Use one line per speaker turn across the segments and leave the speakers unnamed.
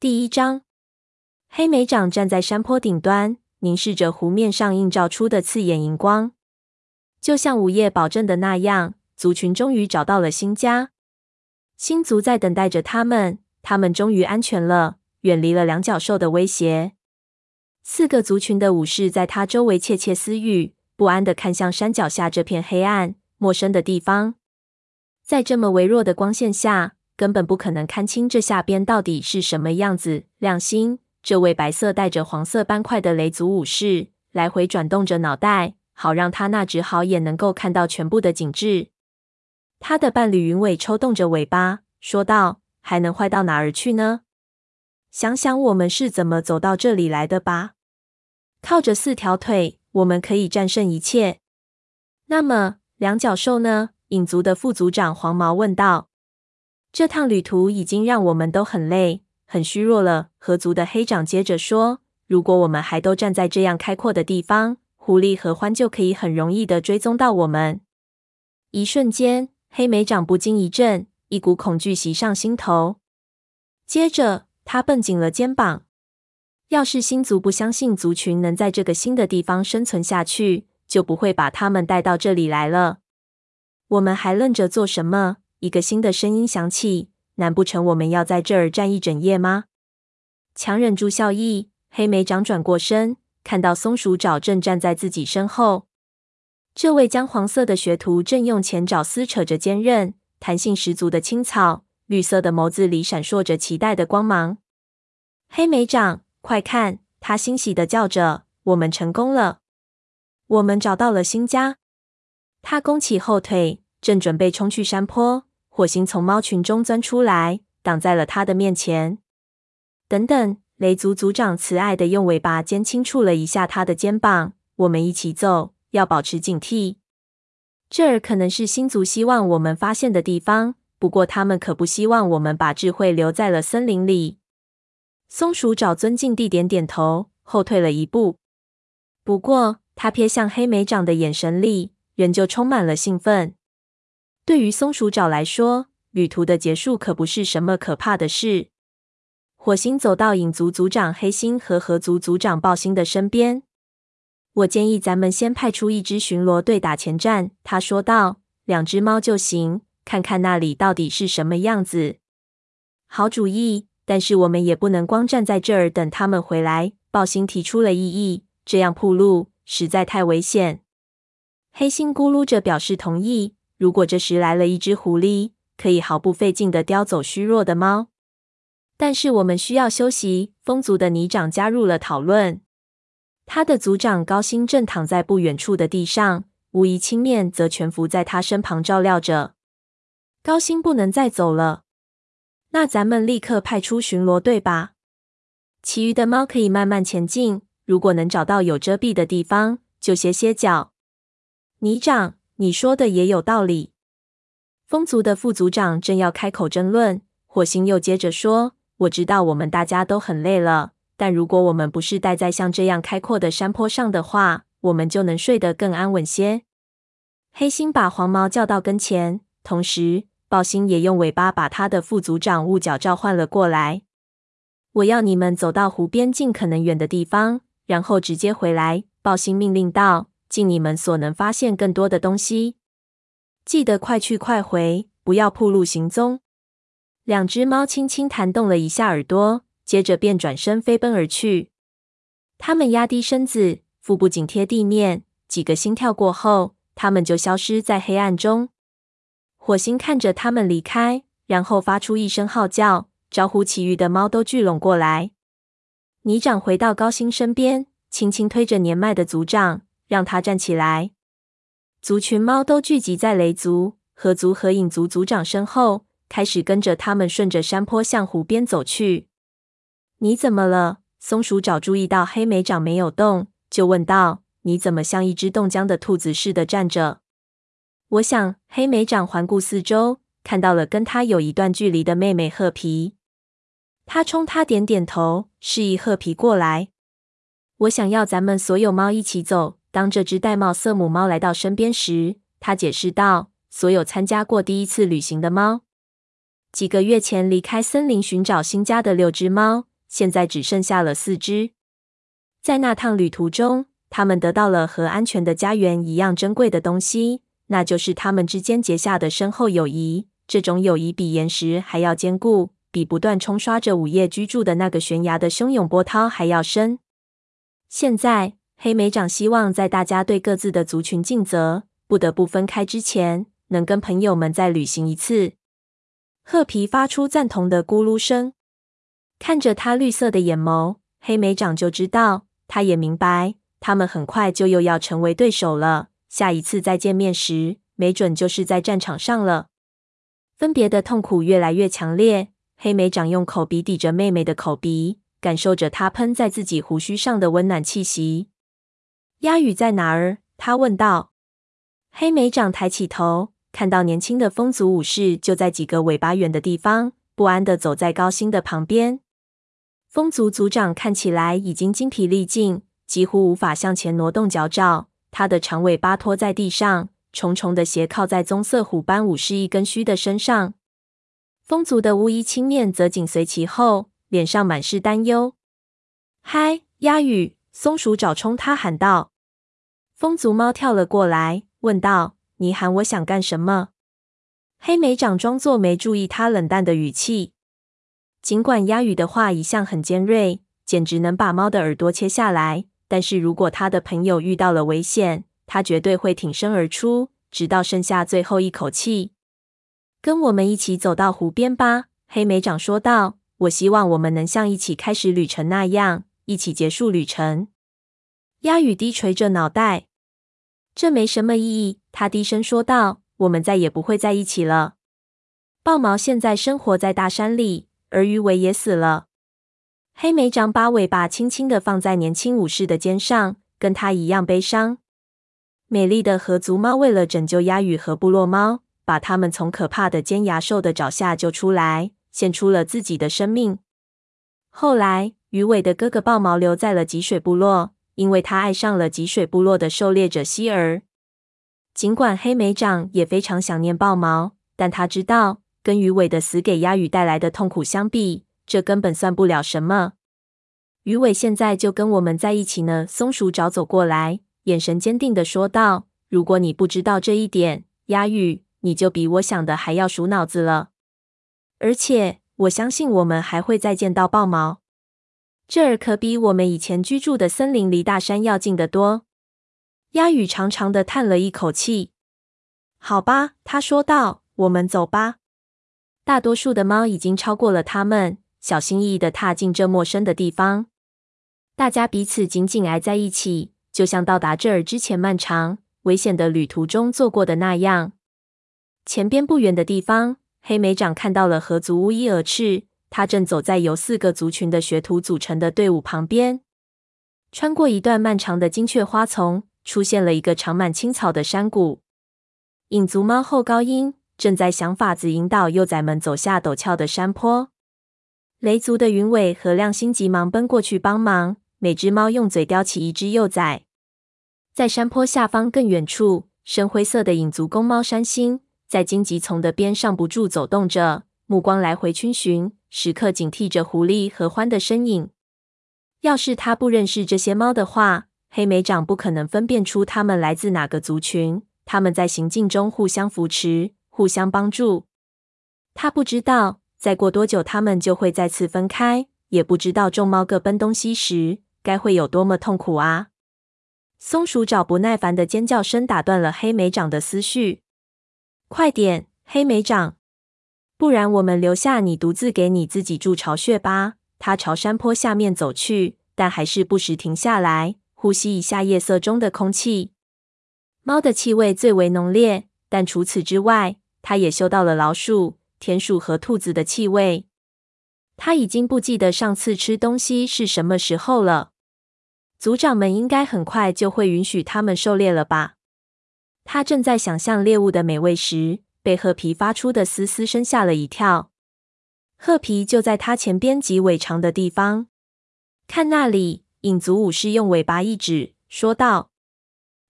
第一章，黑莓长站在山坡顶端，凝视着湖面上映照出的刺眼荧光，就像午夜保证的那样，族群终于找到了新家。新族在等待着他们，他们终于安全了，远离了两角兽的威胁。四个族群的武士在他周围窃窃私语，不安地看向山脚下这片黑暗、陌生的地方。在这么微弱的光线下，根本不可能看清这下边到底是什么样子。亮星，这位白色带着黄色斑块的雷族武士，来回转动着脑袋，好让他那只好眼能够看到全部的景致。他的伴侣云尾抽动着尾巴，说道：“还能坏到哪儿去呢？想想我们是怎么走到这里来的吧。靠着四条腿，我们可以战胜一切。那么，两角兽呢？”影族的副族长黄毛问道。这趟旅途已经让我们都很累、很虚弱了。河族的黑长接着说：“如果我们还都站在这样开阔的地方，狐狸和獾就可以很容易的追踪到我们。”一瞬间，黑莓长不禁一震，一股恐惧袭上心头。接着，他绷紧了肩膀。要是星族不相信族群能在这个新的地方生存下去，就不会把他们带到这里来了。我们还愣着做什么？一个新的声音响起，难不成我们要在这儿站一整夜吗？强忍住笑意，黑莓长转过身，看到松鼠爪正站在自己身后。这位姜黄色的学徒正用前爪撕扯着坚韧、弹性十足的青草，绿色的眸子里闪烁着期待的光芒。黑莓长，快看！他欣喜地叫着：“我们成功了！我们找到了新家！”他弓起后腿，正准备冲去山坡。火星从猫群中钻出来，挡在了他的面前。等等，雷族族长慈爱的用尾巴尖轻触了一下他的肩膀。我们一起走，要保持警惕。这儿可能是星族希望我们发现的地方，不过他们可不希望我们把智慧留在了森林里。松鼠找尊敬地点点头，后退了一步。不过，他瞥向黑莓长的眼神里，仍旧充满了兴奋。对于松鼠爪来说，旅途的结束可不是什么可怕的事。火星走到影族族长黑星和河族族长豹星的身边。我建议咱们先派出一支巡逻队打前站，他说道。两只猫就行，看看那里到底是什么样子。好主意，但是我们也不能光站在这儿等他们回来。豹星提出了异议，这样铺路实在太危险。黑心咕噜着表示同意。如果这时来了一只狐狸，可以毫不费劲地叼走虚弱的猫。但是我们需要休息。风族的泥长加入了讨论。他的族长高星正躺在不远处的地上，无疑青面则蜷伏在他身旁照料着。高星不能再走了，那咱们立刻派出巡逻队吧。其余的猫可以慢慢前进，如果能找到有遮蔽的地方，就歇歇脚。泥长。你说的也有道理。风族的副族长正要开口争论，火星又接着说：“我知道我们大家都很累了，但如果我们不是待在像这样开阔的山坡上的话，我们就能睡得更安稳些。”黑星把黄毛叫到跟前，同时豹星也用尾巴把他的副族长雾角召唤了过来。“我要你们走到湖边尽可能远的地方，然后直接回来。”豹星命令道。尽你们所能，发现更多的东西。记得快去快回，不要暴露行踪。两只猫轻轻弹动了一下耳朵，接着便转身飞奔而去。它们压低身子，腹部紧贴地面。几个心跳过后，它们就消失在黑暗中。火星看着它们离开，然后发出一声号叫，招呼其余的猫都聚拢过来。泥长回到高星身边，轻轻推着年迈的族长。让他站起来。族群猫都聚集在雷族、河族和影族族长身后，开始跟着他们顺着山坡向湖边走去。你怎么了？松鼠爪注意到黑莓长没有动，就问道：“你怎么像一只冻僵的兔子似的站着？”我想，黑莓长环顾四周，看到了跟他有一段距离的妹妹褐皮。他冲他点点头，示意褐皮过来。我想要咱们所有猫一起走。当这只玳瑁色母猫来到身边时，他解释道：“所有参加过第一次旅行的猫，几个月前离开森林寻找新家的六只猫，现在只剩下了四只。在那趟旅途中，他们得到了和安全的家园一样珍贵的东西，那就是他们之间结下的深厚友谊。这种友谊比岩石还要坚固，比不断冲刷着午夜居住的那个悬崖的汹涌波涛还要深。现在，黑莓长希望在大家对各自的族群尽责，不得不分开之前，能跟朋友们再旅行一次。褐皮发出赞同的咕噜声，看着他绿色的眼眸，黑莓长就知道。他也明白，他们很快就又要成为对手了。下一次再见面时，没准就是在战场上了。分别的痛苦越来越强烈，黑莓长用口鼻抵着妹妹的口鼻，感受着她喷在自己胡须上的温暖气息。鸦羽在哪儿？他问道。黑莓长抬起头，看到年轻的风族武士就在几个尾巴远的地方，不安地走在高星的旁边。风族族长看起来已经精疲力尽，几乎无法向前挪动脚爪。他的长尾巴拖在地上，重重的斜靠在棕色虎斑武士一根须的身上。风族的巫医青面则紧随其后，脸上满是担忧。“嗨，鸦羽！”松鼠爪冲他喊道。风族猫跳了过来，问道：“你喊我想干什么？”黑莓长装作没注意他冷淡的语气。尽管鸭羽的话一向很尖锐，简直能把猫的耳朵切下来，但是如果他的朋友遇到了危险，他绝对会挺身而出，直到剩下最后一口气。跟我们一起走到湖边吧，黑莓长说道。我希望我们能像一起开始旅程那样，一起结束旅程。鸭羽低垂着脑袋，这没什么意义。他低声说道：“我们再也不会在一起了。”豹毛现在生活在大山里。而鱼尾也死了。黑莓长把尾巴轻轻的放在年轻武士的肩上，跟他一样悲伤。美丽的河族猫为了拯救鸭羽和部落猫，把他们从可怕的尖牙兽的爪下救出来，献出了自己的生命。后来，鱼尾的哥哥豹毛留在了脊水部落，因为他爱上了脊水部落的狩猎者希儿。尽管黑莓长也非常想念豹毛，但他知道。跟鱼尾的死给鸭羽带来的痛苦相比，这根本算不了什么。鱼尾现在就跟我们在一起呢。松鼠爪走过来，眼神坚定地说道：“如果你不知道这一点，鸭羽，你就比我想的还要鼠脑子了。而且，我相信我们还会再见到豹毛。这儿可比我们以前居住的森林离大山要近得多。”鸦羽长长的叹了一口气。“好吧。”他说道，“我们走吧。”大多数的猫已经超过了他们，小心翼翼地踏进这陌生的地方。大家彼此紧紧挨在一起，就像到达这儿之前漫长危险的旅途中做过的那样。前边不远的地方，黑莓长看到了河族巫医蛾翅，他正走在由四个族群的学徒组成的队伍旁边。穿过一段漫长的金雀花丛，出现了一个长满青草的山谷。影族猫后高音。正在想法子引导幼崽们走下陡峭的山坡。雷族的云尾和亮星急忙奔过去帮忙。每只猫用嘴叼起一只幼崽。在山坡下方更远处，深灰色的影族公猫山星在荆棘丛的边上不住走动着，目光来回逡巡，时刻警惕着狐狸和獾的身影。要是他不认识这些猫的话，黑莓长不可能分辨出它们来自哪个族群。它们在行进中互相扶持。互相帮助。他不知道再过多久他们就会再次分开，也不知道众猫各奔东西时该会有多么痛苦啊！松鼠爪不耐烦的尖叫声打断了黑莓长的思绪。快点，黑莓长，不然我们留下你独自给你自己筑巢穴吧。他朝山坡下面走去，但还是不时停下来呼吸一下夜色中的空气。猫的气味最为浓烈，但除此之外，他也嗅到了老鼠、田鼠和兔子的气味。他已经不记得上次吃东西是什么时候了。族长们应该很快就会允许他们狩猎了吧？他正在想象猎物的美味时，被褐皮发出的嘶嘶声吓了一跳。褐皮就在他前边及尾长的地方。看那里，影族武士用尾巴一指，说道：“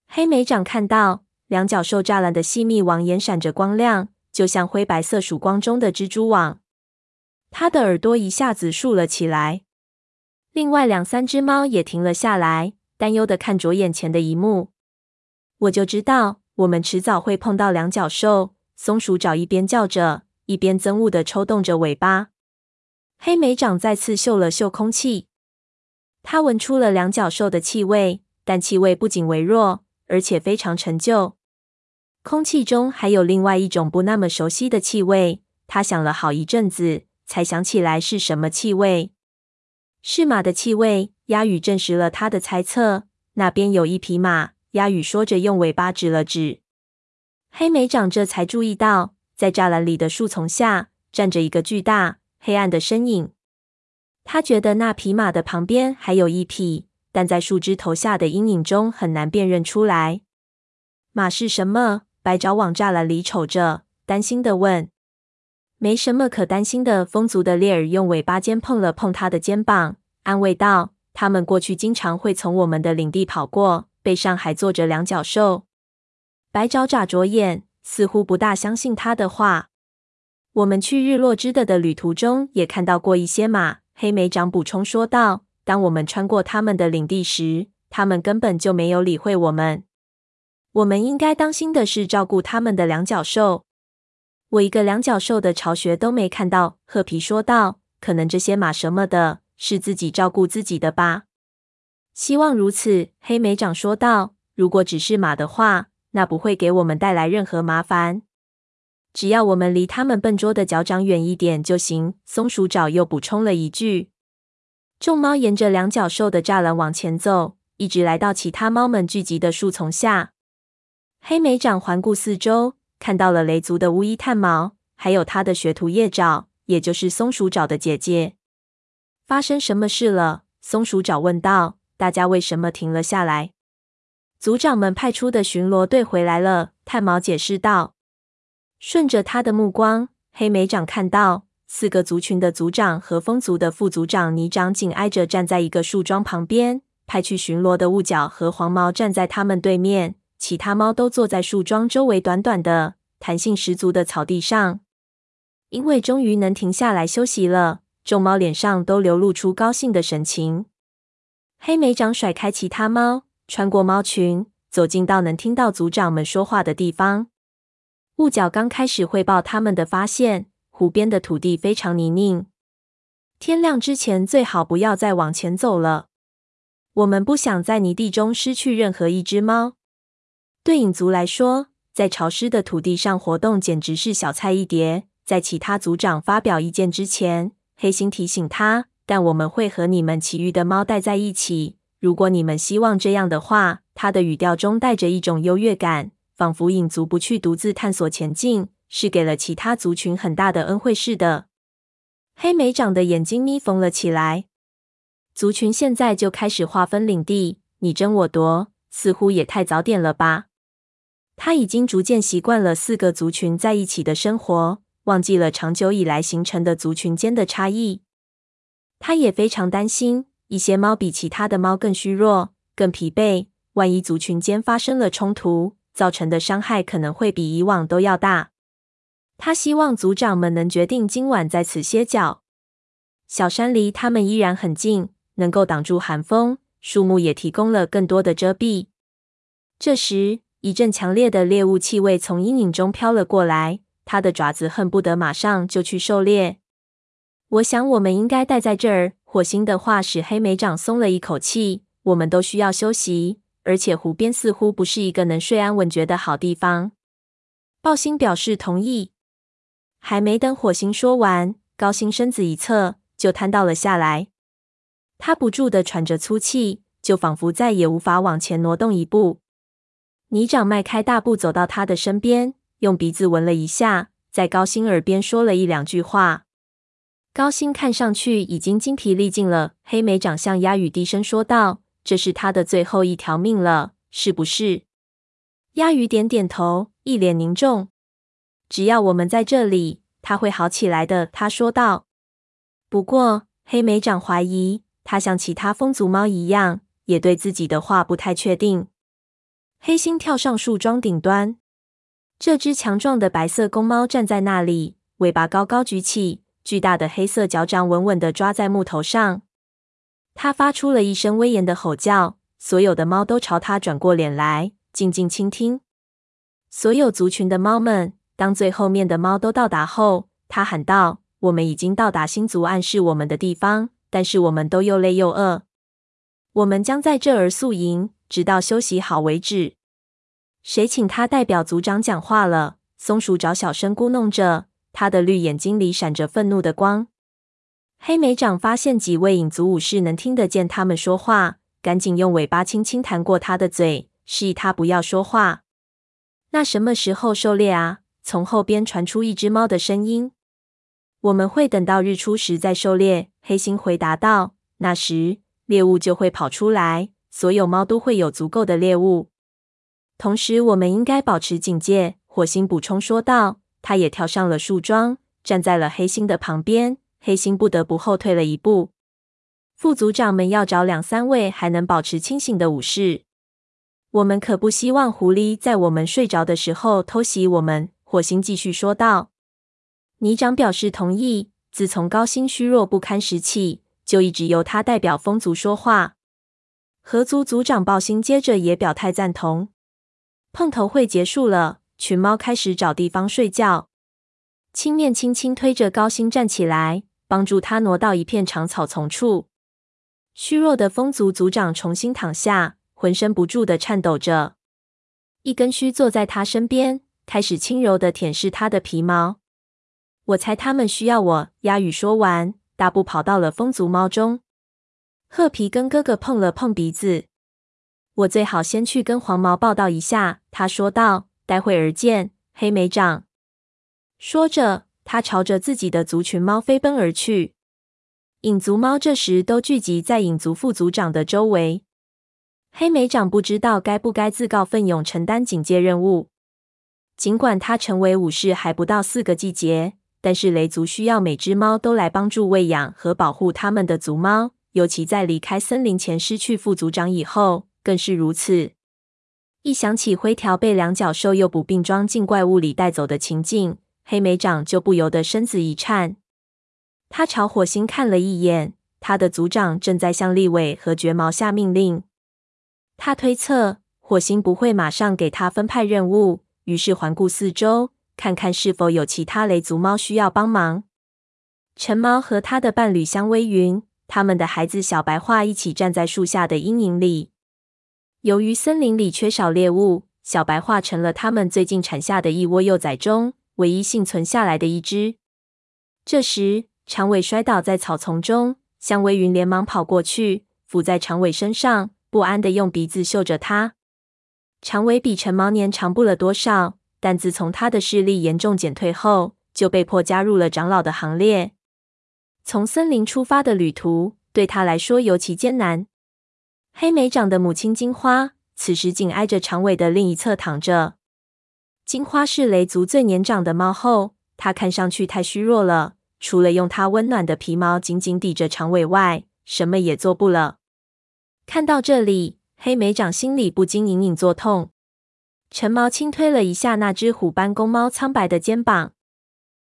黑莓长看到。”两角兽栅栏的细密网眼闪着光亮，就像灰白色曙光中的蜘蛛网。他的耳朵一下子竖了起来。另外两三只猫也停了下来，担忧的看着眼前的一幕。我就知道，我们迟早会碰到两脚兽。松鼠爪一边叫着，一边憎恶地抽动着尾巴。黑莓掌再次嗅了嗅空气，他闻出了两脚兽的气味，但气味不仅微弱，而且非常陈旧。空气中还有另外一种不那么熟悉的气味。他想了好一阵子，才想起来是什么气味。是马的气味。鸭羽证实了他的猜测，那边有一匹马。鸭羽说着，用尾巴指了指。黑莓长这才注意到，在栅栏里的树丛下站着一个巨大黑暗的身影。他觉得那匹马的旁边还有一匹，但在树枝头下的阴影中很难辨认出来。马是什么？白爪往栅栏里瞅着，担心的问。没什么可担心的。风族的猎尔用尾巴尖碰了碰他的肩膀，安慰道：“他们过去经常会从我们的领地跑过，背上还坐着两脚兽。”白爪眨着眼，似乎不大相信他的话。我们去日落之的的旅途中也看到过一些马，黑莓长补充说道。当我们穿过他们的领地时，他们根本就没有理会我们。我们应该当心的是照顾他们的两脚兽。我一个两脚兽的巢穴都没看到，褐皮说道。可能这些马什么的，是自己照顾自己的吧？希望如此，黑莓长说道。如果只是马的话，那不会给我们带来任何麻烦。只要我们离他们笨拙的脚掌远一点就行。松鼠爪又补充了一句。众猫沿着两脚兽的栅栏往前走，一直来到其他猫们聚集的树丛下。黑莓掌环顾四周，看到了雷族的巫医探毛，还有他的学徒夜爪，也就是松鼠爪的姐姐。发生什么事了？松鼠爪问道。大家为什么停了下来？族长们派出的巡逻队回来了，炭毛解释道。顺着他的目光，黑莓长看到四个族群的族长和风族的副族长泥长紧挨着站在一个树桩旁边，派去巡逻的雾角和黄毛站在他们对面，其他猫都坐在树桩周围短短的、弹性十足的草地上。因为终于能停下来休息了，众猫脸上都流露出高兴的神情。黑莓长甩开其他猫。穿过猫群，走近到能听到族长们说话的地方。雾角刚开始汇报他们的发现：湖边的土地非常泥泞，天亮之前最好不要再往前走了。我们不想在泥地中失去任何一只猫。对影族来说，在潮湿的土地上活动简直是小菜一碟。在其他族长发表意见之前，黑心提醒他：“但我们会和你们其余的猫待在一起。”如果你们希望这样的话，他的语调中带着一种优越感，仿佛影族不去独自探索前进，是给了其他族群很大的恩惠似的。黑莓长的眼睛眯缝了起来。族群现在就开始划分领地，你争我夺，似乎也太早点了吧？他已经逐渐习惯了四个族群在一起的生活，忘记了长久以来形成的族群间的差异。他也非常担心。一些猫比其他的猫更虚弱、更疲惫。万一族群间发生了冲突，造成的伤害可能会比以往都要大。他希望族长们能决定今晚在此歇脚。小山离他们依然很近，能够挡住寒风。树木也提供了更多的遮蔽。这时，一阵强烈的猎物气味从阴影中飘了过来。他的爪子恨不得马上就去狩猎。我想，我们应该待在这儿。火星的话使黑莓长松了一口气。我们都需要休息，而且湖边似乎不是一个能睡安稳觉的好地方。鲍星表示同意。还没等火星说完，高星身子一侧就瘫倒了下来。他不住地喘着粗气，就仿佛再也无法往前挪动一步。泥长迈开大步走到他的身边，用鼻子闻了一下，在高星耳边说了一两句话。高星看上去已经精疲力尽了。黑莓长向鸭羽低声说道：“这是他的最后一条命了，是不是？”鸭羽点点头，一脸凝重。“只要我们在这里，他会好起来的。”他说道。不过，黑莓长怀疑他像其他风族猫一样，也对自己的话不太确定。黑星跳上树桩顶端，这只强壮的白色公猫站在那里，尾巴高高举起。巨大的黑色脚掌稳稳地抓在木头上。他发出了一声威严的吼叫，所有的猫都朝他转过脸来，静静倾听。所有族群的猫们，当最后面的猫都到达后，他喊道：“我们已经到达星族暗示我们的地方，但是我们都又累又饿。我们将在这儿宿营，直到休息好为止。”谁请他代表族长讲话了？松鼠找小声咕哝着，他的绿眼睛里闪着愤怒的光。黑莓长发现几位影族武士能听得见他们说话，赶紧用尾巴轻轻弹过他的嘴，示意他不要说话。那什么时候狩猎啊？从后边传出一只猫的声音。我们会等到日出时再狩猎。黑猩回答道：“那时猎物就会跑出来，所有猫都会有足够的猎物。同时，我们应该保持警戒。”火星补充说道。他也跳上了树桩，站在了黑猩的旁边。黑猩不得不后退了一步。副族长们要找两三位还能保持清醒的武士。我们可不希望狐狸在我们睡着的时候偷袭我们。火星继续说道。泥长表示同意。自从高星虚弱不堪时起，就一直由他代表风族说话。河族族长暴星接着也表态赞同。碰头会结束了，群猫开始找地方睡觉。青面轻轻推着高星站起来，帮助他挪到一片长草丛处。虚弱的风族族长重新躺下，浑身不住的颤抖着。一根须坐在他身边，开始轻柔的舔舐他的皮毛。我猜他们需要我。鸭语说完，大步跑到了风族猫中。褐皮跟哥哥碰了碰鼻子。我最好先去跟黄毛报道一下，他说道。待会儿见，黑莓长。说着，他朝着自己的族群猫飞奔而去。影族猫这时都聚集在影族副族长的周围。黑莓长不知道该不该自告奋勇承担警戒任务。尽管他成为武士还不到四个季节。但是雷族需要每只猫都来帮助喂养和保护他们的族猫，尤其在离开森林前失去副族长以后，更是如此。一想起灰条被两脚兽诱捕并装进怪物里带走的情景，黑莓长就不由得身子一颤。他朝火星看了一眼，他的族长正在向立尾和绝毛下命令。他推测火星不会马上给他分派任务，于是环顾四周。看看是否有其他雷族猫需要帮忙。橙猫和他的伴侣香微云，他们的孩子小白桦一起站在树下的阴影里。由于森林里缺少猎物，小白化成了他们最近产下的一窝幼崽中唯一幸存下来的一只。这时，长尾摔倒在草丛中，香微云连忙跑过去，伏在长尾身上，不安地用鼻子嗅着它。长尾比陈毛年长不了多少。但自从他的视力严重减退后，就被迫加入了长老的行列。从森林出发的旅途对他来说尤其艰难。黑莓长的母亲金花此时紧挨着长尾的另一侧躺着。金花是雷族最年长的猫后，它看上去太虚弱了，除了用它温暖的皮毛紧紧抵着长尾外，什么也做不了。看到这里，黑莓长心里不禁隐隐作痛。陈毛轻推了一下那只虎斑公猫苍白的肩膀，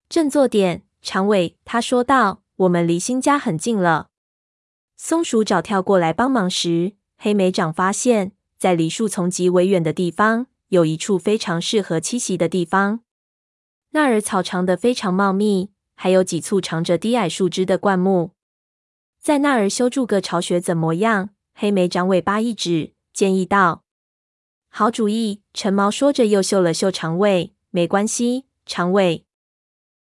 振作点，长尾，他说道：“我们离新家很近了。”松鼠爪跳过来帮忙时，黑莓长发现，在离树丛极为远的地方，有一处非常适合栖息的地方。那儿草长得非常茂密，还有几簇长着低矮树枝的灌木。在那儿修筑个巢穴怎么样？黑莓长尾巴一指，建议道。好主意，橙毛说着，又嗅了嗅长尾。没关系，长尾，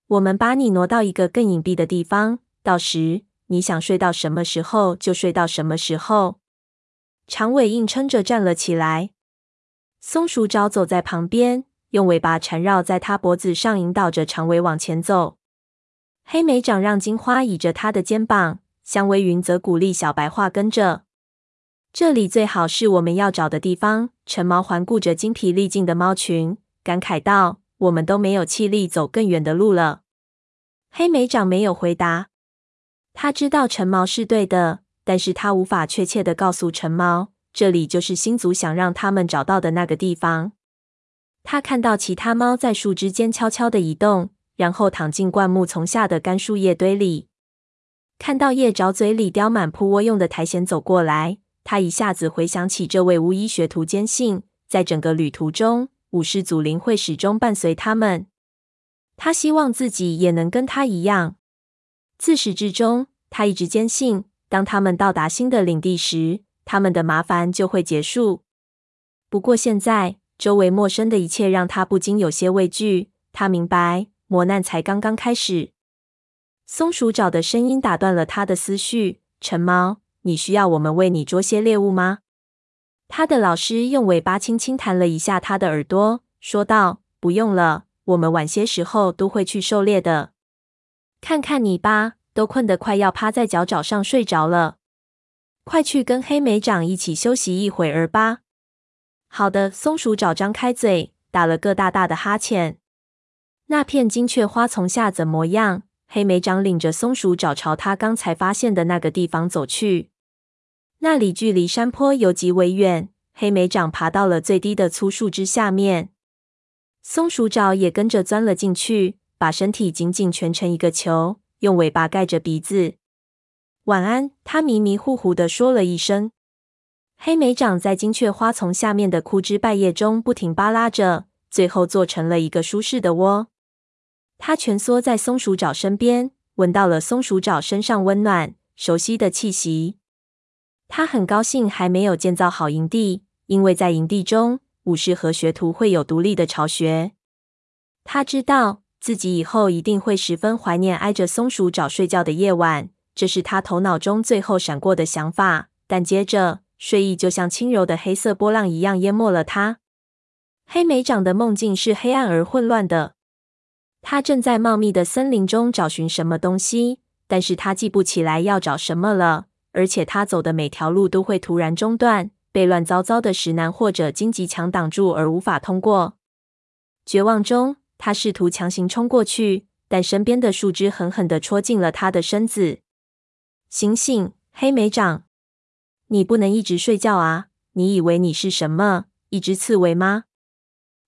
我们把你挪到一个更隐蔽的地方，到时你想睡到什么时候就睡到什么时候。长尾硬撑着站了起来。松鼠爪走在旁边，用尾巴缠绕在他脖子上，引导着长尾往前走。黑莓长让金花倚着他的肩膀，香微云则鼓励小白樺跟着。这里最好是我们要找的地方。陈毛环顾着精疲力尽的猫群，感慨道：“我们都没有气力走更远的路了。”黑莓长没有回答。他知道陈毛是对的，但是他无法确切的告诉陈猫，这里就是星族想让他们找到的那个地方。他看到其他猫在树枝间悄悄的移动，然后躺进灌木丛下的干树叶堆里。看到叶爪嘴里叼满铺窝用的苔藓走过来，他一下子回想起这位巫医学徒，坚信在整个旅途中，武士祖灵会始终伴随他们。他希望自己也能跟他一样。自始至终，他一直坚信，当他们到达新的领地时，他们的麻烦就会结束。不过现在，周围陌生的一切让他不禁有些畏惧。他明白，磨难才刚刚开始。松鼠爪的声音打断了他的思绪：“橙猫，你需要我们为你捉些猎物吗？”他的老师用尾巴轻轻弹了一下他的耳朵，说道：“不用了，我们晚些时候都会去狩猎的。看看你吧，都困得快要趴在脚爪上睡着了。快去跟黑莓长一起休息一会儿吧。”好的，松鼠爪张开嘴，打了个大大的哈欠。那片金雀花丛下怎么样？黑莓长领着松鼠爪朝他刚才发现的那个地方走去。那里距离山坡有极为远。黑莓长爬到了最低的粗树枝下面，松鼠爪也跟着钻了进去，把身体紧紧蜷成一个球，用尾巴盖着鼻子。晚安，他迷迷糊糊地说了一声。黑莓长在金雀花丛下面的枯枝败叶中不停扒拉着，最后做成了一个舒适的窝。他蜷缩在松鼠爪身边，闻到了松鼠爪身上温暖、熟悉的气息。他很高兴还没有建造好营地，因为在营地中，武士和学徒会有独立的巢穴。他知道自己以后一定会十分怀念挨着松鼠找睡觉的夜晚，这是他头脑中最后闪过的想法。但接着，睡意就像轻柔的黑色波浪一样淹没了他。黑莓长的梦境是黑暗而混乱的。他正在茂密的森林中找寻什么东西，但是他记不起来要找什么了。而且他走的每条路都会突然中断，被乱糟糟的石楠或者荆棘墙挡住而无法通过。绝望中，他试图强行冲过去，但身边的树枝狠狠地戳进了他的身子。醒醒，黑莓长！你不能一直睡觉啊！你以为你是什么？一只刺猬吗？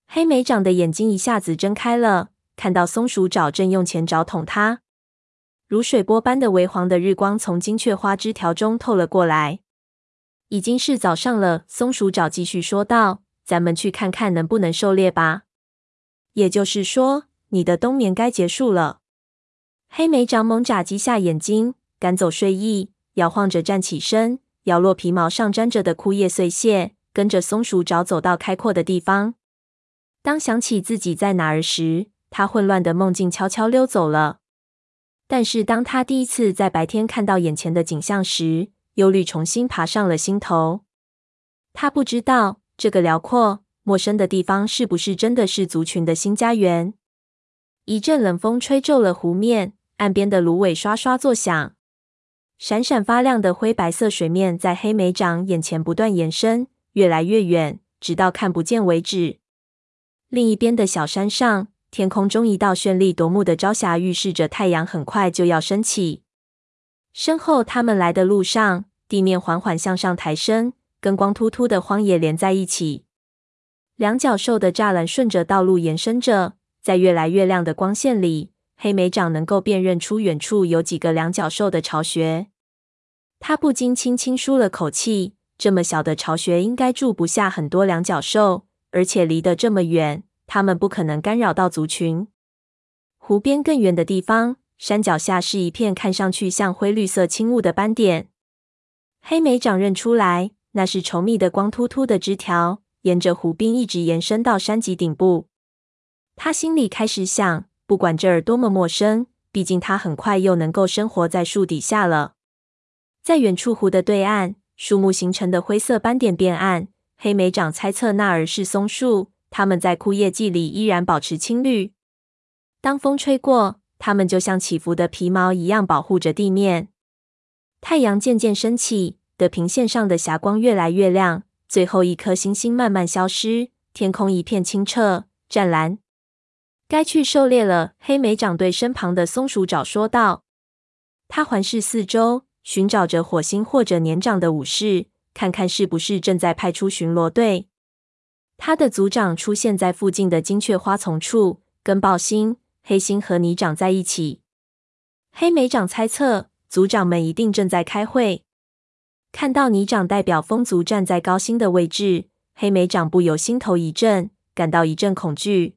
黑莓长的眼睛一下子睁开了，看到松鼠爪正用前爪捅他，如水波般的微黄的日光从金雀花枝条中透了过来。已经是早上了，松鼠爪继续说道：“咱们去看看能不能狩猎吧。也就是说，你的冬眠该结束了。”黑莓长猛眨几下眼睛，赶走睡意，摇晃着站起身。摇落皮毛上沾着的枯叶碎屑，跟着松鼠爪走到开阔的地方。当想起自己在哪儿时，他混乱的梦境悄悄溜走了。但是当他第一次在白天看到眼前的景象时，忧虑重新爬上了心头。他不知道这个辽阔陌生的地方是不是真的是族群的新家园。一阵冷风吹皱了湖面，岸边的芦苇刷刷作响。闪闪发亮的灰白色水面在黑莓长眼前不断延伸，越来越远，直到看不见为止。另一边的小山上，天空中一道绚丽夺目的朝霞预示着太阳很快就要升起。身后他们来的路上，地面缓缓向上抬升，跟光秃秃的荒野连在一起。两角兽的栅栏顺着道路延伸着，在越来越亮的光线里。黑莓长能够辨认出远处有几个两角兽的巢穴，他不禁轻轻舒了口气。这么小的巢穴应该住不下很多两角兽，而且离得这么远，它们不可能干扰到族群。湖边更远的地方，山脚下是一片看上去像灰绿色轻雾的斑点。黑莓长认出来，那是稠密的光秃秃的枝条，沿着湖滨一直延伸到山脊顶部。他心里开始想。不管这儿多么陌生，毕竟他很快又能够生活在树底下了。在远处湖的对岸，树木形成的灰色斑点变暗。黑莓长猜测那儿是松树，它们在枯叶季里依然保持青绿。当风吹过，它们就像起伏的皮毛一样保护着地面。太阳渐渐升起，地平线上的霞光越来越亮，最后一颗星星慢慢消失，天空一片清澈湛蓝。该去狩猎了，黑莓长对身旁的松鼠爪说道。他环视四周，寻找着火星或者年长的武士，看看是不是正在派出巡逻队。他的族长出现在附近的金雀花丛处，跟豹星、黑星和泥长在一起。黑莓长猜测，族长们一定正在开会。看到泥长代表风族站在高星的位置，黑莓长不由心头一震，感到一阵恐惧。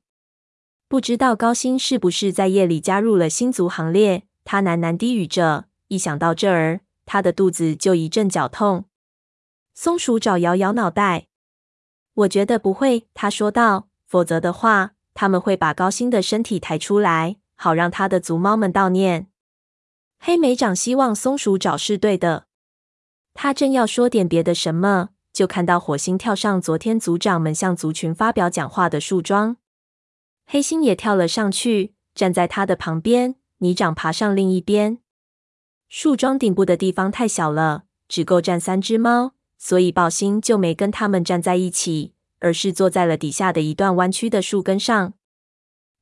不知道高星是不是在夜里加入了星族行列？他喃喃低语着。一想到这儿，他的肚子就一阵绞痛。松鼠爪摇摇脑袋：“我觉得不会。”他说道，“否则的话，他们会把高星的身体抬出来，好让他的族猫们悼念。”黑莓长希望松鼠爪是对的。他正要说点别的什么，就看到火星跳上昨天族长们向族群发表讲话的树桩。黑星也跳了上去，站在他的旁边。泥长爬上另一边。树桩顶部的地方太小了，只够站三只猫，所以豹星就没跟他们站在一起，而是坐在了底下的一段弯曲的树根上。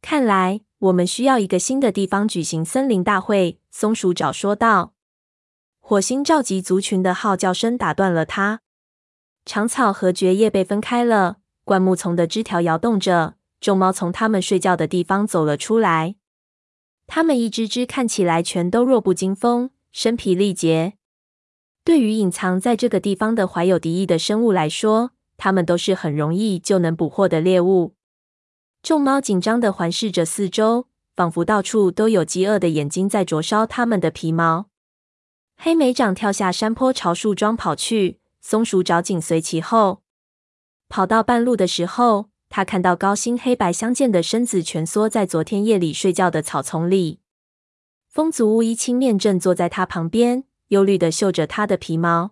看来我们需要一个新的地方举行森林大会，松鼠爪说道。火星召集族群的号叫声打断了他。长草和蕨叶被分开了，灌木丛的枝条摇动着，众猫从他们睡觉的地方走了出来。它们一只只看起来全都弱不禁风。身疲力竭。对于隐藏在这个地方的怀有敌意的生物来说，它们都是很容易就能捕获的猎物。众猫紧张地环视着四周，仿佛到处都有饥饿的眼睛在灼烧它们的皮毛。黑莓长跳下山坡，朝树桩跑去，松鼠爪紧随其后。跑到半路的时候，他看到高星黑白相间的身子蜷缩在昨天夜里睡觉的草丛里。风族巫医青面正坐在他旁边，忧虑地嗅着他的皮毛。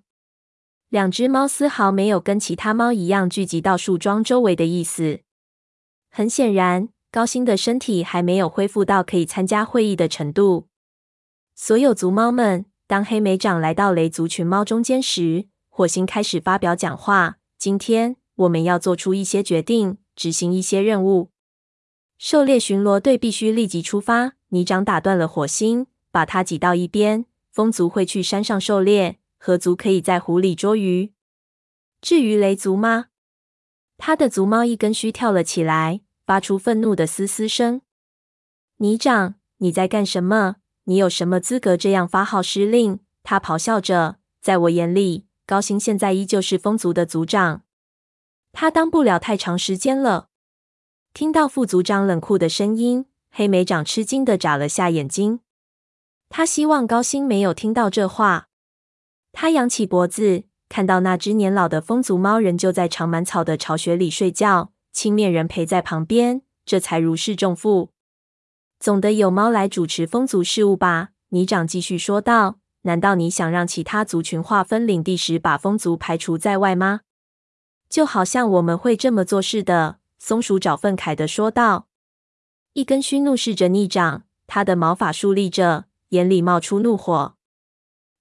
两只猫丝毫没有跟其他猫一样聚集到树桩周围的意思。很显然，高星的身体还没有恢复到可以参加会议的程度。所有族猫们，当黑莓长来到雷族群猫中间时，火星开始发表讲话：“今天我们要做出一些决定，执行一些任务。狩猎巡逻队必须立即出发。”泥长打断了火星，把他挤到一边。风族会去山上狩猎，河族可以在湖里捉鱼。至于雷族吗？他的族猫一根须跳了起来，发出愤怒的嘶嘶声。泥长，你在干什么？你有什么资格这样发号施令？他咆哮着。在我眼里，高星现在依旧是风族的族长，他当不了太长时间了。听到副族长冷酷的声音。黑莓长吃惊地眨了下眼睛，他希望高星没有听到这话。他仰起脖子，看到那只年老的风族猫仍旧在长满草的巢穴里睡觉，青面人陪在旁边，这才如释重负。总得有猫来主持风族事务吧？泥长继续说道。难道你想让其他族群划分领地时把风族排除在外吗？就好像我们会这么做似的。松鼠爪愤慨地说道。一根须怒视着泥长，他的毛发竖立着，眼里冒出怒火。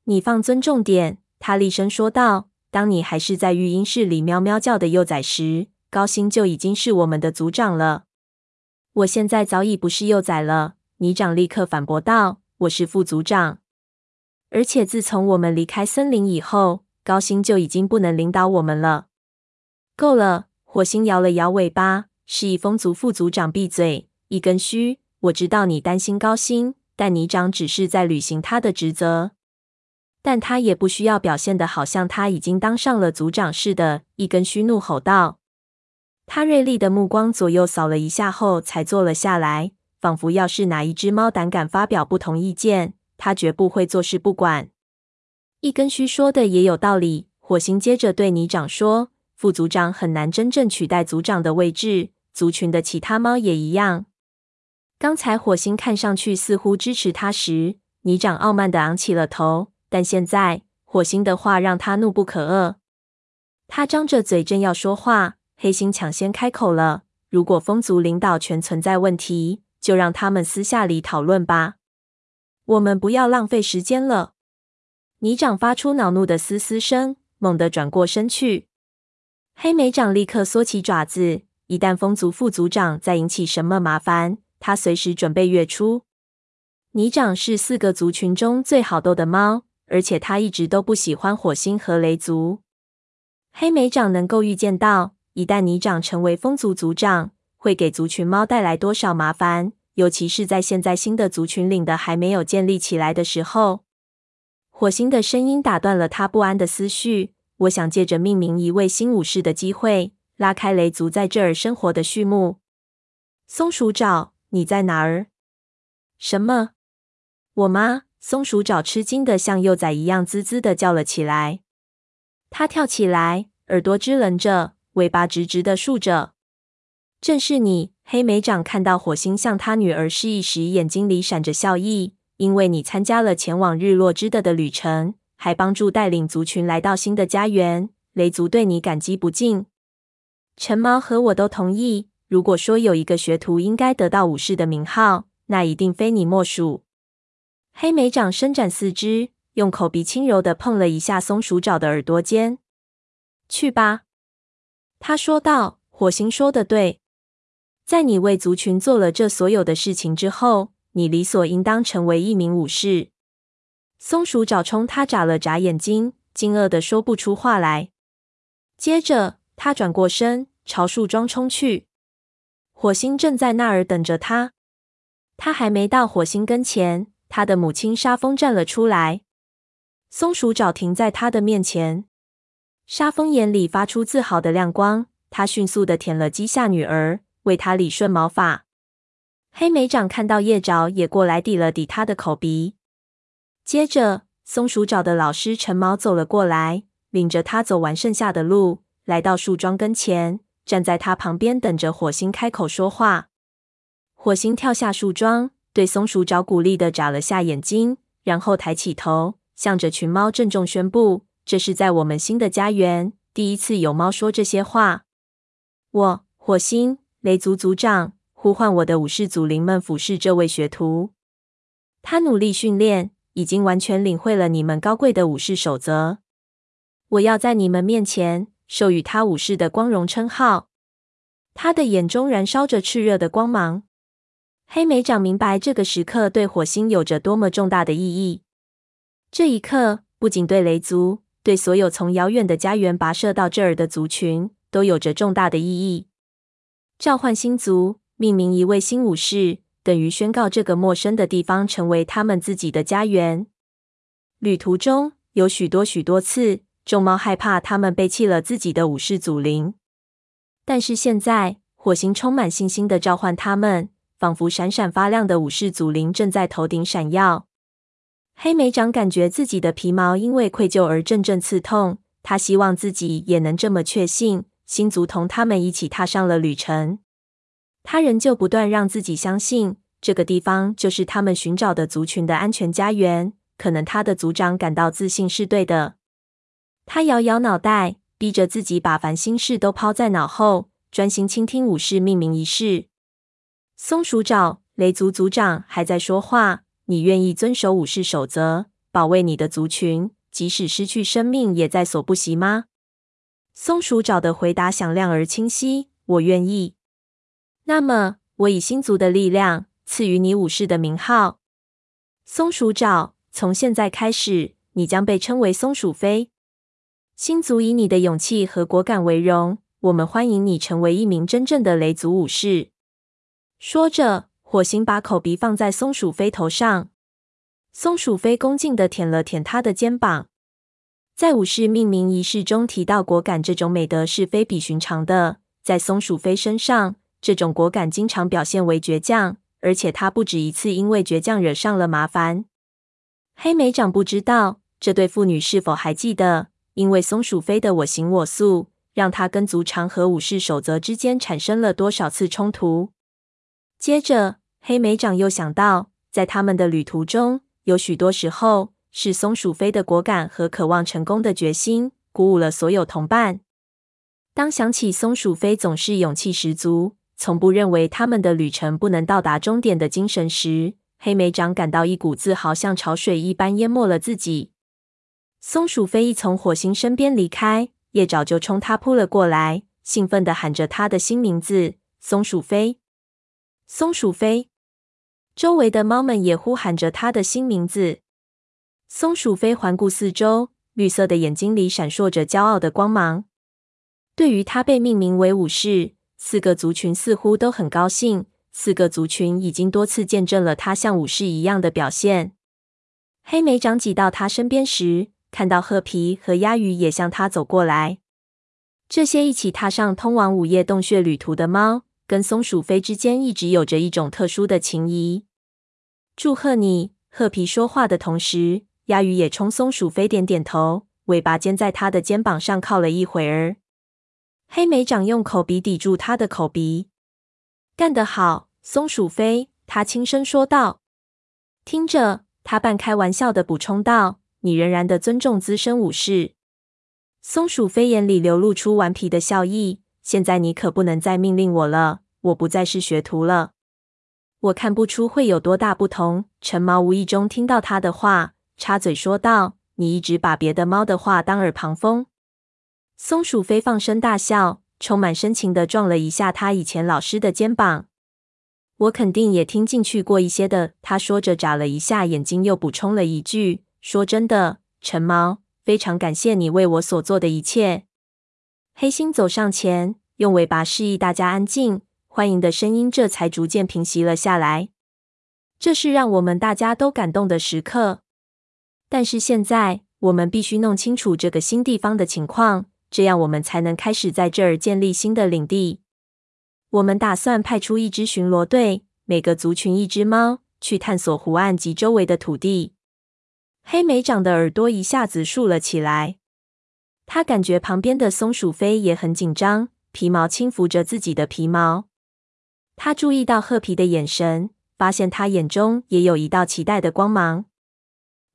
你放尊重点，他厉声说道。当你还是在育婴室里喵喵叫的幼崽时，高星就已经是我们的族长了。我现在早已不是幼崽了，泥长立刻反驳道。我是副族长，而且自从我们离开森林以后，高星就已经不能领导我们了。够了！火星摇了摇尾巴，示意风族副族长闭嘴。一根须，我知道你担心高星，但泥长只是在履行他的职责，但他也不需要表现得好像他已经当上了族长似的。一根须怒吼道，他锐利的目光左右扫了一下后，才坐了下来，仿佛要是哪一只猫胆敢发表不同意见，他绝不会坐视不管。一根须说的也有道理，火星接着对泥长说：“副族长很难真正取代族长的位置，族群的其他猫也一样。”刚才火星看上去似乎支持他时，泥长傲慢地昂起了头。但现在火星的话让他怒不可遏。他张着嘴正要说话，黑星抢先开口了：“如果风族领导权存在问题，就让他们私下里讨论吧。我们不要浪费时间了。”泥长发出恼怒的嘶嘶声，猛地转过身去。黑莓长立刻缩起爪子，一旦风族副族长再引起什么麻烦，他随时准备跃出。泥长是四个族群中最好斗的猫，而且他一直都不喜欢火星和雷族。黑莓长能够预见到，一旦你长成为风族族长，会给族群猫带来多少麻烦，尤其是在现在新的族群领的还没有建立起来的时候。火星的声音打断了他不安的思绪。我想借着命名一位新武士的机会，拉开雷族在这儿生活的序幕。松鼠爪，你在哪儿？什么？我吗？松鼠爪吃惊的像幼崽一样滋滋的叫了起来。他跳起来，耳朵支棱着，尾巴直直的竖着。正是你，黑莓长看到火星向他女儿示意时，眼睛里闪着笑意。因为你参加了前往日落之的的旅程，还帮助带领族群来到新的家园，雷族对你感激不尽。橙猫和我都同意，如果说有一个学徒应该得到武士的名号，那一定非你莫属。黑莓长伸展四肢，用口鼻轻柔地碰了一下松鼠爪的耳朵尖。去吧，他说道。火星说的对，在你为族群做了这所有的事情之后。你理所应当成为一名武士。松鼠爪冲他眨了眨眼睛，惊愕的说不出话来。接着，他转过身，朝树桩冲去。火星正在那儿等着他。他还没到火星跟前，他的母亲沙风站了出来。松鼠爪停在他的面前，沙蜂眼里发出自豪的亮光。他迅速的舔了鸡下女儿，为她理顺毛发。黑莓长看到叶爪也过来抵了抵他的口鼻，接着松鼠爪的老师陈毛走了过来，领着他走完剩下的路，来到树桩跟前，站在他旁边等着火星开口说话。火星跳下树桩，对松鼠爪鼓励的眨了下眼睛，然后抬起头，向着群猫郑重宣布：“这是在我们新的家园第一次有猫说这些话。我，火星，雷族族长。”呼唤我的武士祖灵们俯视这位学徒。他努力训练，已经完全领会了你们高贵的武士守则。我要在你们面前授予他武士的光荣称号。他的眼中燃烧着炽热的光芒。黑莓长明白这个时刻对火星有着多么重大的意义。这一刻，不仅对雷族，对所有从遥远的家园跋涉到这儿的族群，都有着重大的意义。召唤新族。命名一位新武士，等于宣告这个陌生的地方成为他们自己的家园。旅途中有许多许多次，众猫害怕他们背弃了自己的武士祖灵。但是现在，火星充满信心的召唤他们，仿佛闪闪发亮的武士祖灵正在头顶闪耀。黑莓长感觉自己的皮毛因为愧疚而阵阵刺痛，他希望自己也能这么确信，新族同他们一起踏上了旅程。他仍旧不断让自己相信，这个地方就是他们寻找的族群的安全家园。可能他的族长感到自信是对的。他摇摇脑袋，逼着自己把烦心事都抛在脑后，专心倾听武士命名仪式。松鼠爪，雷族族长还在说话。你愿意遵守武士守则，保卫你的族群，即使失去生命也在所不惜吗？松鼠爪的回答响亮而清晰：我愿意。那么，我以新族的力量赐予你武士的名号。松鼠爪，从现在开始，你将被称为松鼠飞。新族以你的勇气和果敢为荣，我们欢迎你成为一名真正的雷族武士。说着，火星把口鼻放在松鼠飞头上。松鼠飞恭敬地舔了舔他的肩膀。在武士命名仪式中提到，果敢这种美德是非比寻常的，在松鼠飞身上。这种果敢经常表现为倔强，而且他不止一次因为倔强惹上了麻烦。黑莓长不知道这对父女是否还记得，因为松鼠飞的我行我素，让他跟族长和武士守则之间产生了多少次冲突。接着，黑莓长又想到，在他们的旅途中，有许多时候是松鼠飞的果敢和渴望成功的决心鼓舞了所有同伴。当想起松鼠飞总是勇气十足，从不认为他们的旅程不能到达终点的精神时，黑莓长感到一股自豪像潮水一般淹没了自己。松鼠飞一从火星身边离开，叶爪就冲他扑了过来，兴奋地喊着他的新名字：松鼠飞，松鼠飞。周围的猫们也呼喊着他的新名字。松鼠飞环顾四周，绿色的眼睛里闪烁着骄傲的光芒。对于他被命名为武士。四个族群似乎都很高兴。四个族群已经多次见证了他像武士一样的表现。黑莓长挤到他身边时，看到褐皮和鸭鱼也向他走过来。这些一起踏上通往午夜洞穴旅途的猫，跟松鼠飞之间一直有着一种特殊的情谊。祝贺你！褐皮说话的同时，鸭鱼也冲松鼠飞点点头，尾巴尖在他的肩膀上靠了一会儿。黑莓长用口鼻抵住他的口鼻。干得好，松鼠飞！他轻声说道。听着。他半开玩笑的补充道：“你仍然的尊重资深武士。”松鼠飞眼里流露出顽皮的笑意。现在你可不能再命令我了，我不再是学徒了。我看不出会有多大不同。橙毛无意中听到他的话，插嘴说道：“你一直把别的猫的话当耳旁风。”松鼠飞放声大笑，充满深情的撞了一下他以前老师的肩膀。我肯定也听进去过一些的。他说着，眨了一下眼睛，又补充了一句：“说真的，橙毛，非常感谢你为我所做的一切。”黑猩走上前，用尾巴示意大家安静，欢迎的声音这才逐渐平息了下来。这是让我们大家都感动的时刻。但是现在，我们必须弄清楚这个新地方的情况，这样我们才能开始在这儿建立新的领地。我们打算派出一支巡逻队，每个族群一只猫，去探索湖岸及周围的土地。黑莓长的耳朵一下子竖了起来，他感觉旁边的松鼠飞也很紧张，皮毛轻抚着自己的皮毛。他注意到褐皮的眼神，发现他眼中也有一道期待的光芒。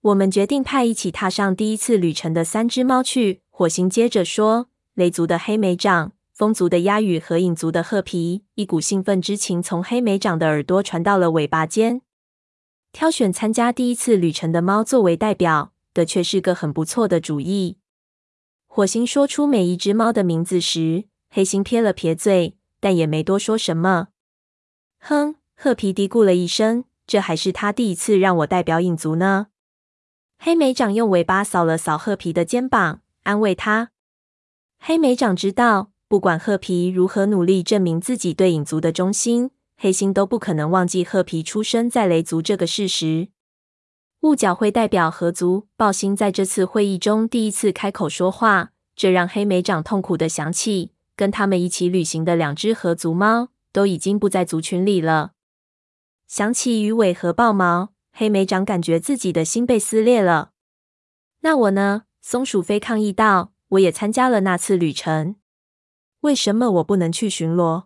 我们决定派一起踏上第一次旅程的三只猫去。火星接着说：“雷族的黑莓掌。”风族的鸭羽和影族的褐皮，一股兴奋之情从黑莓掌的耳朵传到了尾巴尖。挑选参加第一次旅程的猫作为代表，的确是个很不错的主意。火星说出每一只猫的名字时，黑心撇了撇嘴，但也没多说什么。哼，褐皮嘀咕了一声，这还是他第一次让我代表影族呢。黑莓长用尾巴扫了扫褐皮的肩膀，安慰他。黑莓长知道。不管褐皮如何努力证明自己对影族的忠心，黑心都不可能忘记褐皮出生在雷族这个事实。雾角会代表河族，豹星在这次会议中第一次开口说话，这让黑莓长痛苦的想起，跟他们一起旅行的两只河族猫都已经不在族群里了。想起鱼尾和豹毛，黑莓长感觉自己的心被撕裂了。那我呢？松鼠飞抗议道：“我也参加了那次旅程。”为什么我不能去巡逻？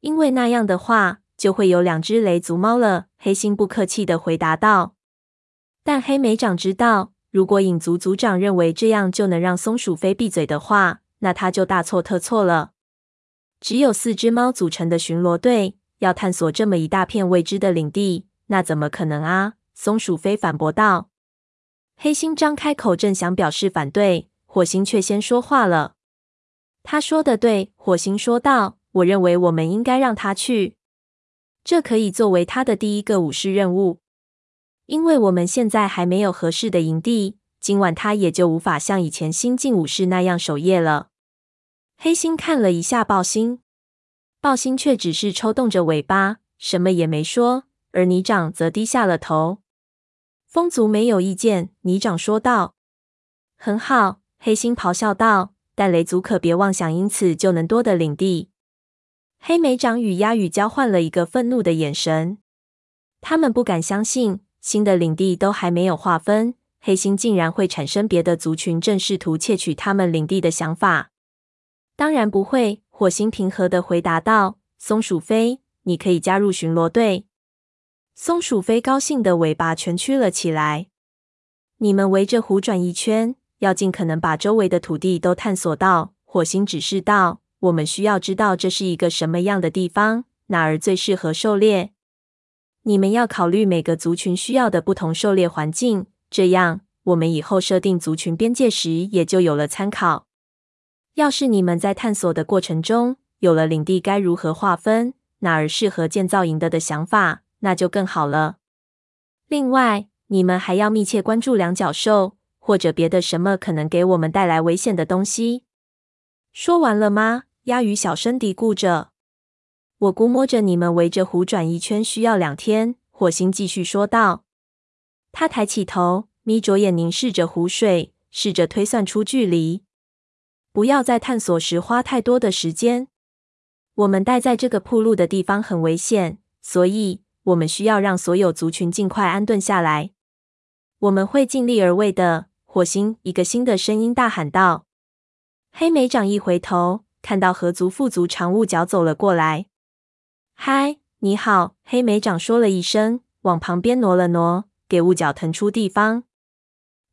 因为那样的话，就会有两只雷族猫了。黑心不客气地回答道。但黑莓长知道，如果影族族长认为这样就能让松鼠飞闭嘴的话，那他就大错特错了。只有四只猫组成的巡逻队，要探索这么一大片未知的领地，那怎么可能啊？松鼠飞反驳道。黑猩张开口正想表示反对，火星却先说话了。他说的对，火星说道：“我认为我们应该让他去，这可以作为他的第一个武士任务。因为我们现在还没有合适的营地，今晚他也就无法像以前新晋武士那样守夜了。”黑猩看了一下豹星，豹星却只是抽动着尾巴，什么也没说，而泥掌则低下了头。风族没有意见，泥掌说道：“很好。”黑猩咆哮道。但雷族可别妄想因此就能多得领地。黑莓掌与鸭羽交换了一个愤怒的眼神，他们不敢相信新的领地都还没有划分，黑猩竟然会产生别的族群正试图窃取他们领地的想法。当然不会，火星平和地回答道：“松鼠飞，你可以加入巡逻队。”松鼠飞高兴的尾巴蜷曲了起来。你们围着湖转一圈。要尽可能把周围的土地都探索到。火星指示道：“我们需要知道这是一个什么样的地方，哪儿最适合狩猎。你们要考虑每个族群需要的不同狩猎环境，这样我们以后设定族群边界时也就有了参考。要是你们在探索的过程中有了领地该如何划分，哪儿适合建造营地的想法，那就更好了。另外，你们还要密切关注两脚兽。”或者别的什么可能给我们带来危险的东西。说完了吗？鸭鱼小声嘀咕着。我估摸着你们围着湖转一圈需要两天。火星继续说道。他抬起头，眯着眼凝视着湖水，试着推算出距离。不要在探索时花太多的时间。我们待在这个铺路的地方很危险，所以我们需要让所有族群尽快安顿下来。我们会尽力而为的。火星，一个新的声音大喊道。黑莓长一回头，看到河族副族长雾角走了过来。嗨，你好！黑莓长说了一声，往旁边挪了挪，给雾角腾出地方。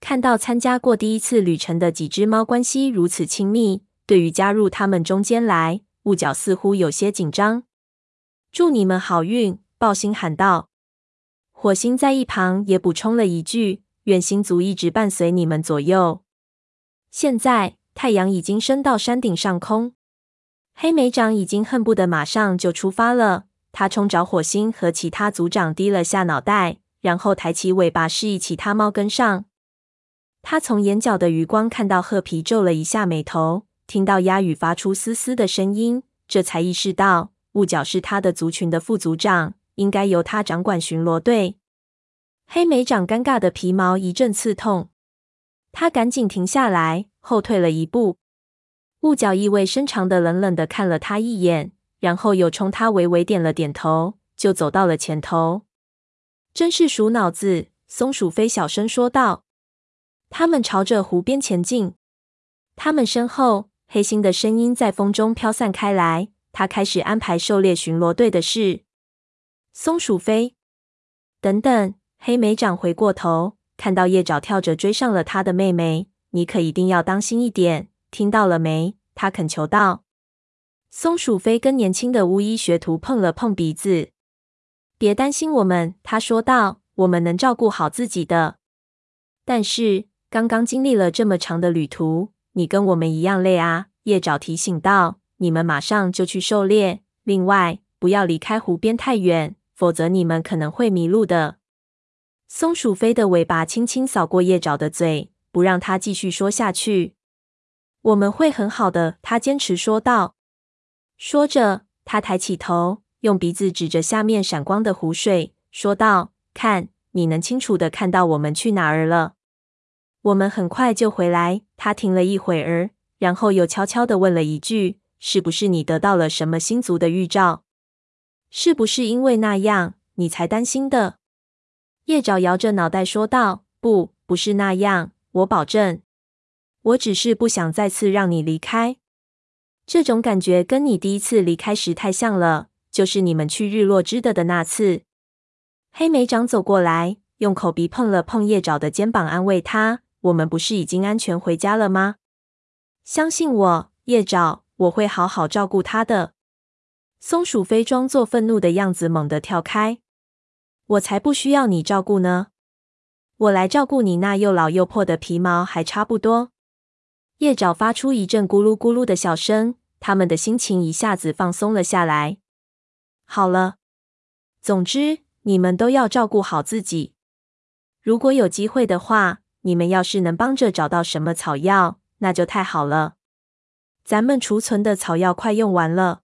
看到参加过第一次旅程的几只猫关系如此亲密，对于加入他们中间来，雾角似乎有些紧张。祝你们好运！爆星喊道。火星在一旁也补充了一句：“愿星族一直伴随你们左右。”现在太阳已经升到山顶上空，黑莓长已经恨不得马上就出发了。他冲着火星和其他族长低了下脑袋，然后抬起尾巴示意其他猫跟上。他从眼角的余光看到褐皮皱了一下眉头，听到鸦羽发出嘶嘶的声音，这才意识到雾角是他的族群的副族长，应该由他掌管巡逻队。黑莓长尴尬的皮毛一阵刺痛，他赶紧停下来，后退了一步。雾角意味深长的冷冷的看了他一眼，然后又冲他微微点了点头，就走到了前头。真是鼠脑子，松鼠飞小声说道。他们朝着湖边前进。他们身后，黑心的声音在风中飘散开来。他开始安排狩猎巡逻队的事。松鼠飞，等等！黑莓长回过头，看到叶爪跳着追上了他的妹妹。你可一定要当心一点，听到了没？他恳求道。松鼠飞跟年轻的巫医学徒碰了碰鼻子。别担心我们，他说道。我们能照顾好自己的。但是。刚刚经历了这么长的旅途，你跟我们一样累啊！叶爪提醒道：“你们马上就去狩猎，另外不要离开湖边太远，否则你们可能会迷路的。”松鼠飞的尾巴轻轻扫过叶爪的嘴，不让他继续说下去。“我们会很好的。”他坚持说道。说着，他抬起头，用鼻子指着下面闪光的湖水，说道：“看，你能清楚的看到我们去哪儿了。”我们很快就回来。他停了一会儿，然后又悄悄的问了一句：“是不是你得到了什么星族的预兆？是不是因为那样你才担心的？”叶爪摇着脑袋说道：“不，不是那样，我保证。我只是不想再次让你离开。这种感觉跟你第一次离开时太像了，就是你们去日落之的的那次。”黑莓长走过来，用口鼻碰了碰叶爪的肩膀，安慰他。我们不是已经安全回家了吗？相信我，叶爪，我会好好照顾他的。松鼠飞装作愤怒的样子，猛地跳开。我才不需要你照顾呢！我来照顾你那又老又破的皮毛还差不多。叶爪发出一阵咕噜咕噜的笑声，他们的心情一下子放松了下来。好了，总之你们都要照顾好自己。如果有机会的话。你们要是能帮着找到什么草药，那就太好了。咱们储存的草药快用完了。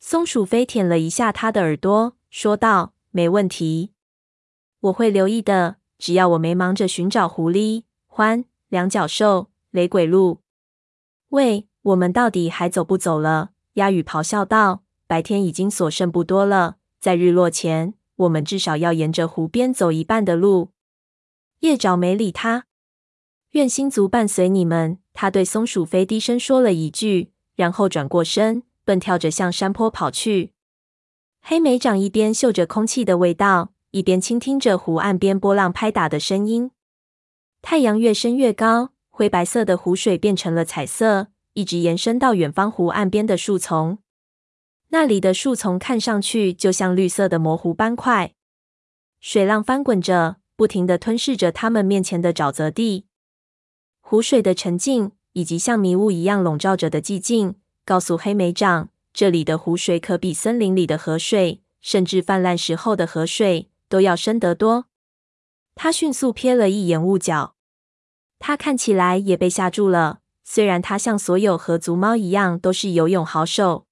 松鼠飞舔了一下他的耳朵，说道：“没问题，我会留意的。只要我没忙着寻找狐狸、獾、两脚兽、雷鬼路。”喂，我们到底还走不走了？鸦羽咆哮道：“白天已经所剩不多了，在日落前，我们至少要沿着湖边走一半的路。”叶爪没理他。愿星族伴随你们。他对松鼠飞低声说了一句，然后转过身，蹦跳着向山坡跑去。黑莓长一边嗅着空气的味道，一边倾听着湖岸边波浪拍打的声音。太阳越升越高，灰白色的湖水变成了彩色，一直延伸到远方湖岸边的树丛。那里的树丛看上去就像绿色的模糊斑块，水浪翻滚着。不停地吞噬着他们面前的沼泽地，湖水的沉静以及像迷雾一样笼罩着的寂静，告诉黑莓长，这里的湖水可比森林里的河水，甚至泛滥时候的河水都要深得多。他迅速瞥了一眼雾角，他看起来也被吓住了。虽然他像所有河族猫一样都是游泳好手，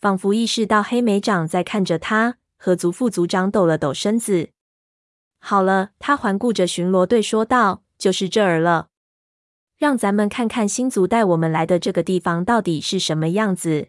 仿佛意识到黑莓长在看着他，河族副族长抖了抖身子。好了，他环顾着巡逻队说道：“就是这儿了。让咱们看看星族带我们来的这个地方到底是什么样子。”